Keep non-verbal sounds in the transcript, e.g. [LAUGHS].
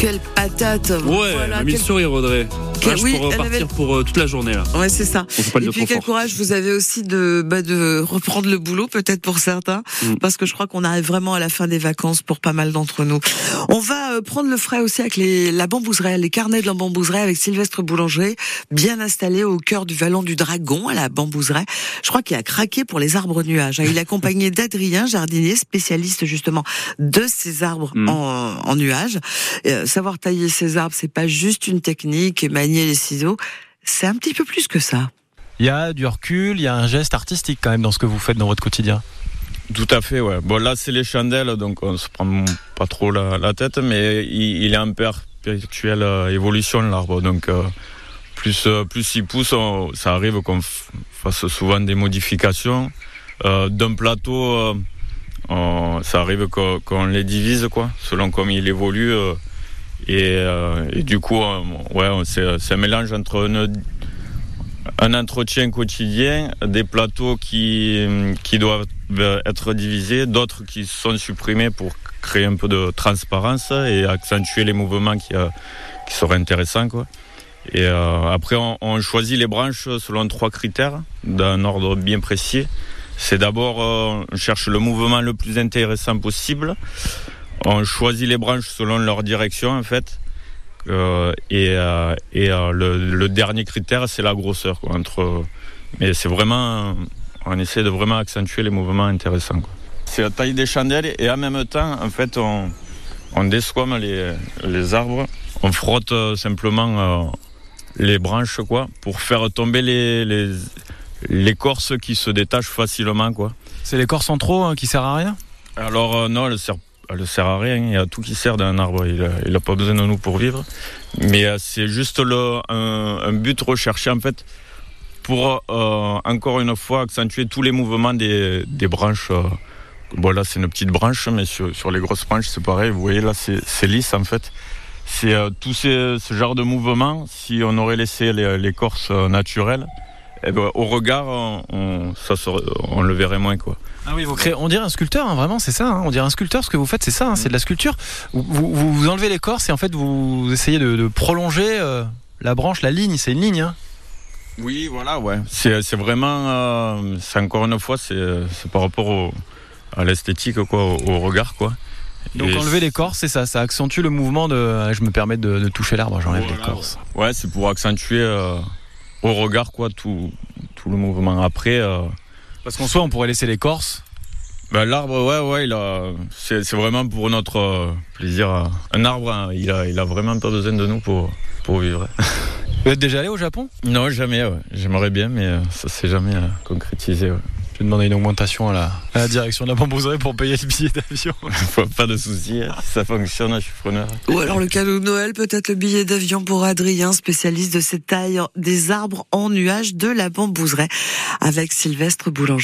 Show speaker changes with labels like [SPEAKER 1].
[SPEAKER 1] Quelle patate
[SPEAKER 2] Ouais,
[SPEAKER 1] Voilà,
[SPEAKER 2] elle a mis le
[SPEAKER 1] quel-
[SPEAKER 2] sourire, Audrey. Ah, je
[SPEAKER 1] oui,
[SPEAKER 2] pourrais repartir
[SPEAKER 1] avait-
[SPEAKER 2] pour euh, toute la journée, là.
[SPEAKER 1] Ouais, c'est ça. Et
[SPEAKER 2] le
[SPEAKER 1] puis quel courage vous avez aussi de bah, de reprendre le boulot peut-être pour certains
[SPEAKER 2] Mm.
[SPEAKER 1] parce que je crois qu'on arrive vraiment à la fin des vacances pour pas mal d'entre nous. On va euh, prendre le frais aussi avec les la bambouserie, les carnets de la bambouserie avec Sylvestre Boulanger, bien installé au cœur du vallon du Dragon à la bambouserie. Je crois qu'il a craqué pour les arbres nuages. hein. Il est [LAUGHS] accompagné d'Adrien, jardinier spécialiste justement de ces arbres
[SPEAKER 2] Mm.
[SPEAKER 1] en, en nuages. Euh, savoir tailler ces arbres, c'est pas juste une technique et manier les ciseaux. C'est un petit peu plus que ça.
[SPEAKER 3] Il y a du recul, il y a un geste artistique quand même dans ce que vous faites dans votre quotidien.
[SPEAKER 4] Tout à fait, ouais. Bon, là, c'est les chandelles, donc on se prend pas trop la, la tête, mais il, il est en perpétuelle euh, évolution, l'arbre. Donc, euh, plus, euh, plus il pousse, on- ça arrive qu'on fasse souvent des modifications. Euh, D'un plateau, euh, on- ça arrive qu'on qu'on les divise, quoi, selon comme il évolue. Euh, et, euh, du coup, euh, ouais, c'est un mélange entre un entretien quotidien, des plateaux qui, qui doivent être divisés, d'autres qui sont supprimés pour créer un peu de transparence et accentuer les mouvements qui, euh, qui seraient intéressants. Quoi. Et euh, après, on, choisit les branches selon trois critères, d'un ordre bien précis. C'est d'abord, euh, on cherche le mouvement le plus intéressant possible. On choisit les branches selon leur direction, en fait. Euh, et euh, et euh, le, le dernier critère, c'est la grosseur. Quoi, entre, mais c'est vraiment, on essaie de vraiment accentuer les mouvements intéressants. quoi. C'est la taille des chandelles et en même temps, en fait, on, on desquame les, les arbres. On frotte simplement les branches, quoi, pour faire tomber les, les, l'écorce qui se détache facilement, quoi.
[SPEAKER 3] C'est l'écorce centraux hein, qui sert à rien?
[SPEAKER 4] Alors non, elle sert, elle sert à rien. Il y a tout qui sert d'un arbre. Il a, il a pas besoin de nous pour vivre. Mais euh, c'est juste un, but recherché en fait pour euh, encore une fois accentuer tous les mouvements des, branches. euh. Bon là c'est une petite branche, mais sur, les grosses branches c'est pareil. Vous voyez là c'est lisse en fait. C'est tout ce genre de mouvement. Si on aurait laissé les- naturelle, eh ben, au regard on, on- ça serait- on le verrait moins quoi.
[SPEAKER 3] Ah oui, vous créez, on dirait un sculpteur, hein, vraiment, c'est ça. hein. on dirait un sculpteur, ce que vous faites, c'est ça, hein, c'est de la sculpture. Vous, vous, vous enlevez l'écorce et en fait vous essayez de, de prolonger euh, la branche, la ligne, c'est une ligne. Hein.
[SPEAKER 4] Oui, voilà, ouais. C'est, c'est vraiment, euh, c'est encore une fois, c'est, c'est par rapport au, à l'esthétique, quoi, au, au regard, quoi.
[SPEAKER 3] Donc
[SPEAKER 4] Et
[SPEAKER 3] enlever l'écorce, c'est ça, ça accentue le mouvement de. euh, Je me permets de, de toucher l'arbre, j'enlève
[SPEAKER 4] Voilà,
[SPEAKER 3] l'écorce.
[SPEAKER 4] Ouais, c'est pour accentuer euh, au regard, quoi, tout, tout le mouvement. Après, euh,
[SPEAKER 3] Parce qu'en soi, on pourrait laisser l'écorce.
[SPEAKER 4] ben, l'arbre, ouais, ouais, il a, c'est, c'est vraiment pour notre euh, plaisir. euh. Un arbre, hein, il a, il a vraiment pas besoin de nous pour, pour vivre.
[SPEAKER 3] Vous êtes déjà allé au Japon?
[SPEAKER 4] Non, jamais, ouais. J'aimerais bien, mais euh, ça s'est jamais concrétisé, ouais.
[SPEAKER 3] Je vais demander une augmentation à la, à la direction de la bambouserie pour payer le billet d'avion. [LAUGHS]
[SPEAKER 4] pas de souci, hein. si ça fonctionne, je suis preneur.
[SPEAKER 1] Ou alors le cadeau de Noël, peut-être le billet d'avion pour Adrien, spécialiste de cette taille des arbres en nuages de la bambouserie avec Sylvestre Boulanger.